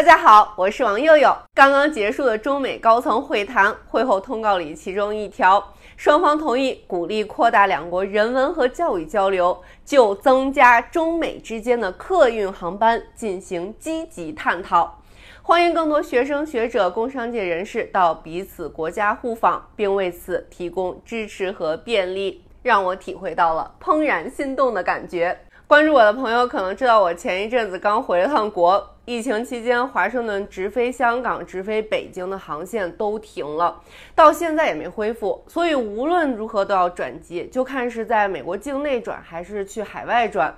大家好，我是王佑佑。刚刚结束的中美高层会谈会后通告里，其中一条。双方同意鼓励扩大两国人文和教育交流，就增加中美之间的客运航班进行积极探讨。欢迎更多学生、学者、工商界人士到彼此国家互访，并为此提供支持和便利，让我体会到了怦然心动的感觉。关注我的朋友可能知道，我前一阵子刚回了趟国。疫情期间，华盛顿直飞香港、直飞北京的航线都停了，到现在也没恢复。所以无论如何都要转机，就看是在美国境内转还是去海外转。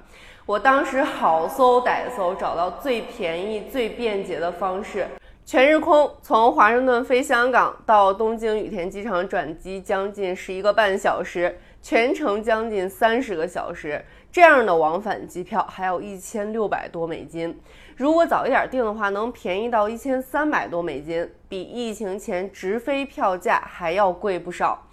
我当时好搜歹搜，找到最便宜、最便捷的方式，全日空从华盛顿飞香港到东京羽田机场转机，将近十一个半小时。全程将近三十个小时，这样的往返机票还有一千六百多美金。如果早一点订的话，能便宜到一千三百多美金，比疫情前直飞票价还要贵不少。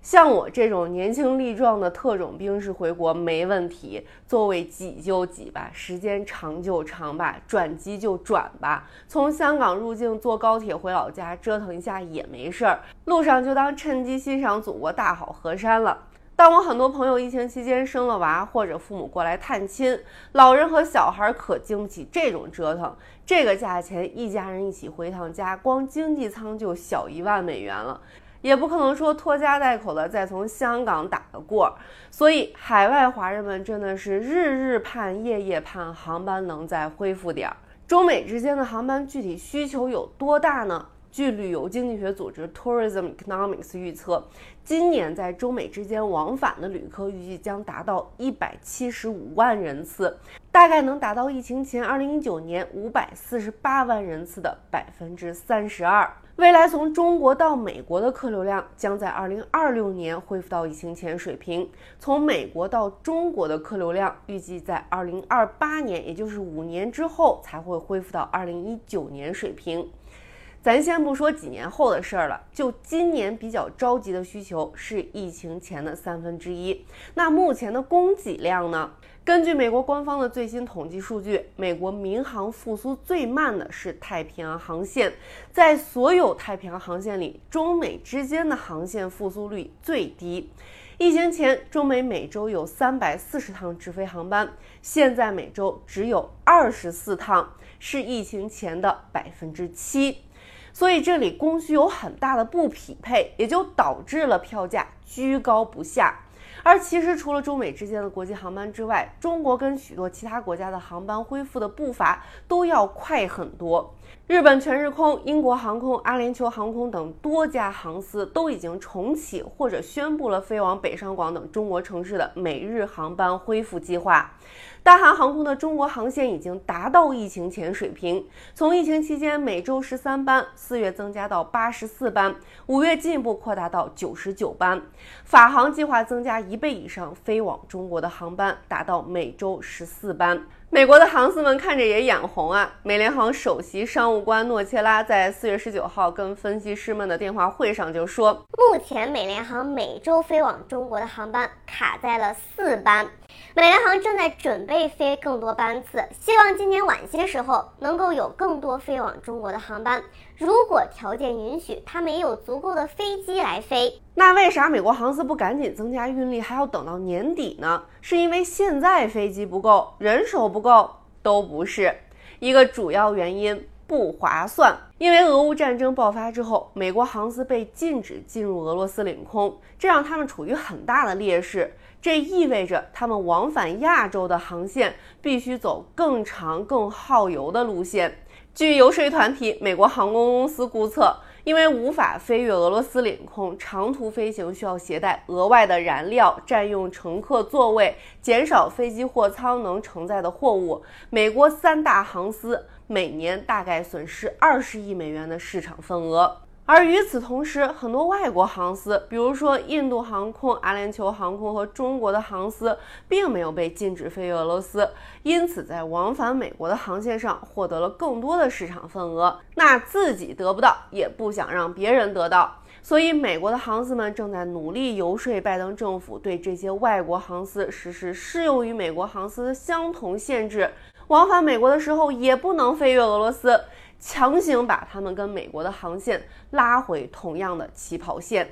像我这种年轻力壮的特种兵式回国没问题，座位挤就挤吧，时间长就长吧，转机就转吧。从香港入境坐高铁回老家折腾一下也没事儿，路上就当趁机欣赏祖国大好河山了。但我很多朋友疫情期间生了娃，或者父母过来探亲，老人和小孩可经不起这种折腾。这个价钱，一家人一起回趟家，光经济舱就小一万美元了，也不可能说拖家带口的再从香港打个过。所以，海外华人们真的是日日盼、夜夜盼航班能再恢复点儿。中美之间的航班具体需求有多大呢？据旅游经济学组织 Tourism Economics 预测，今年在中美之间往返的旅客预计将达到一百七十五万人次，大概能达到疫情前二零一九年五百四十八万人次的百分之三十二。未来从中国到美国的客流量将在二零二六年恢复到疫情前水平，从美国到中国的客流量预计在二零二八年，也就是五年之后才会恢复到二零一九年水平。咱先不说几年后的事儿了，就今年比较着急的需求是疫情前的三分之一。那目前的供给量呢？根据美国官方的最新统计数据，美国民航复苏最慢的是太平洋航线，在所有太平洋航线里，中美之间的航线复苏率最低。疫情前，中美每周有三百四十趟直飞航班，现在每周只有二十四趟，是疫情前的百分之七。所以这里供需有很大的不匹配，也就导致了票价居高不下。而其实除了中美之间的国际航班之外，中国跟许多其他国家的航班恢复的步伐都要快很多。日本全日空、英国航空、阿联酋航空等多家航司都已经重启或者宣布了飞往北上广等中国城市的每日航班恢复计划。大韩航空的中国航线已经达到疫情前水平，从疫情期间每周十三班，四月增加到八十四班，五月进一步扩大到九十九班。法航计划增加一倍以上飞往中国的航班，达到每周十四班。美国的航司们看着也眼红啊！美联航首席商务官诺切拉在四月十九号跟分析师们的电话会上就说，目前美联航每周飞往中国的航班卡在了四班，美联航正在准备飞更多班次，希望今年晚些时候能够有更多飞往中国的航班。如果条件允许，他们也有足够的飞机来飞。那为啥美国航司不赶紧增加运力，还要等到年底呢？是因为现在飞机不够，人手不够，都不是一个主要原因，不划算。因为俄乌战争爆发之后，美国航司被禁止进入俄罗斯领空，这让他们处于很大的劣势。这意味着他们往返亚洲的航线必须走更长、更耗油的路线。据游说团体美国航空公司估测，因为无法飞越俄罗斯领空，长途飞行需要携带额外的燃料，占用乘客座位，减少飞机货舱能承载的货物。美国三大航司每年大概损失二十亿美元的市场份额。而与此同时，很多外国航司，比如说印度航空、阿联酋航空和中国的航司，并没有被禁止飞越俄罗斯，因此在往返美国的航线上获得了更多的市场份额。那自己得不到，也不想让别人得到，所以美国的航司们正在努力游说拜登政府，对这些外国航司实施适用于美国航司的相同限制，往返美国的时候也不能飞越俄罗斯。强行把他们跟美国的航线拉回同样的起跑线，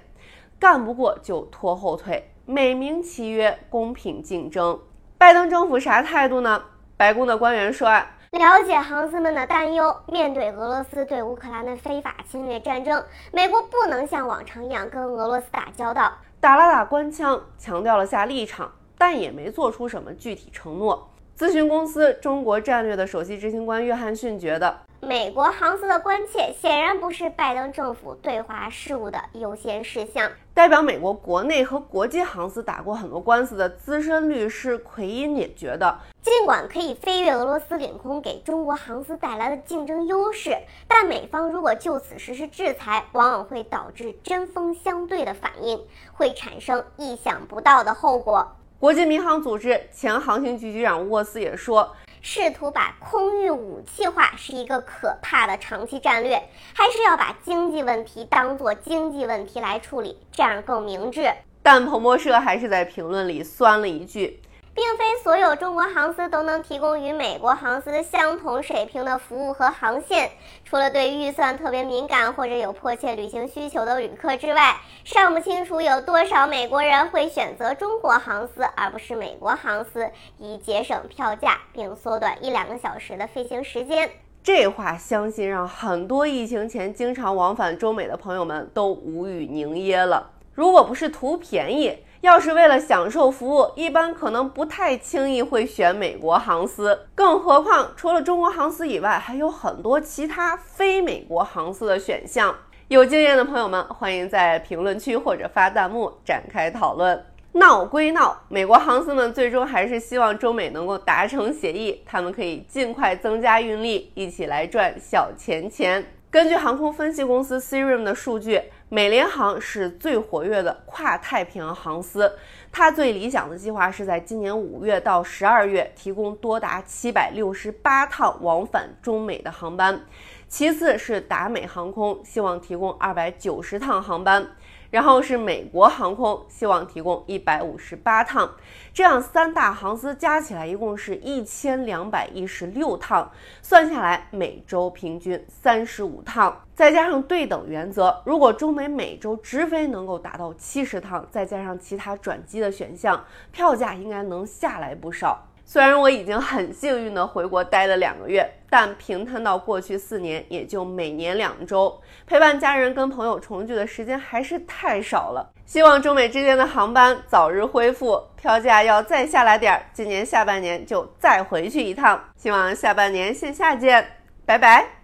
干不过就拖后腿，美名其曰公平竞争。拜登政府啥态度呢？白宫的官员说啊，了解航司们的担忧，面对俄罗斯对乌克兰的非法侵略战争，美国不能像往常一样跟俄罗斯打交道，打了打官腔，强调了下立场，但也没做出什么具体承诺。咨询公司中国战略的首席执行官约翰逊觉得。美国航司的关切显然不是拜登政府对华事务的优先事项。代表美国国内和国际航司打过很多官司的资深律师奎因也觉得，尽管可以飞越俄罗斯领空给中国航司带来了竞争优势，但美方如果就此实施制裁，往往会导致针锋相对的反应，会产生意想不到的后果。国际民航组织前航行局局长沃斯也说。试图把空域武器化是一个可怕的长期战略，还是要把经济问题当作经济问题来处理，这样更明智。但彭博社还是在评论里酸了一句。并非所有中国航司都能提供与美国航司相同水平的服务和航线。除了对预算特别敏感或者有迫切旅行需求的旅客之外，尚不清楚有多少美国人会选择中国航司而不是美国航司，以节省票价并缩短一两个小时的飞行时间。这话相信让很多疫情前经常往返中美的朋友们都无语凝噎了。如果不是图便宜，要是为了享受服务，一般可能不太轻易会选美国航司。更何况，除了中国航司以外，还有很多其他非美国航司的选项。有经验的朋友们，欢迎在评论区或者发弹幕展开讨论。闹归闹，美国航司们最终还是希望中美能够达成协议，他们可以尽快增加运力，一起来赚小钱钱。根据航空分析公司 Cirium 的数据。美联航是最活跃的跨太平洋航司，它最理想的计划是在今年五月到十二月提供多达七百六十八趟往返中美的航班，其次是达美航空，希望提供二百九十趟航班。然后是美国航空，希望提供一百五十八趟，这样三大航司加起来一共是一千两百一十六趟，算下来每周平均三十五趟，再加上对等原则，如果中美每周直飞能够达到七十趟，再加上其他转机的选项，票价应该能下来不少。虽然我已经很幸运的回国待了两个月，但平摊到过去四年，也就每年两周，陪伴家人跟朋友重聚的时间还是太少了。希望中美之间的航班早日恢复，票价要再下来点儿，今年下半年就再回去一趟。希望下半年线下见，拜拜。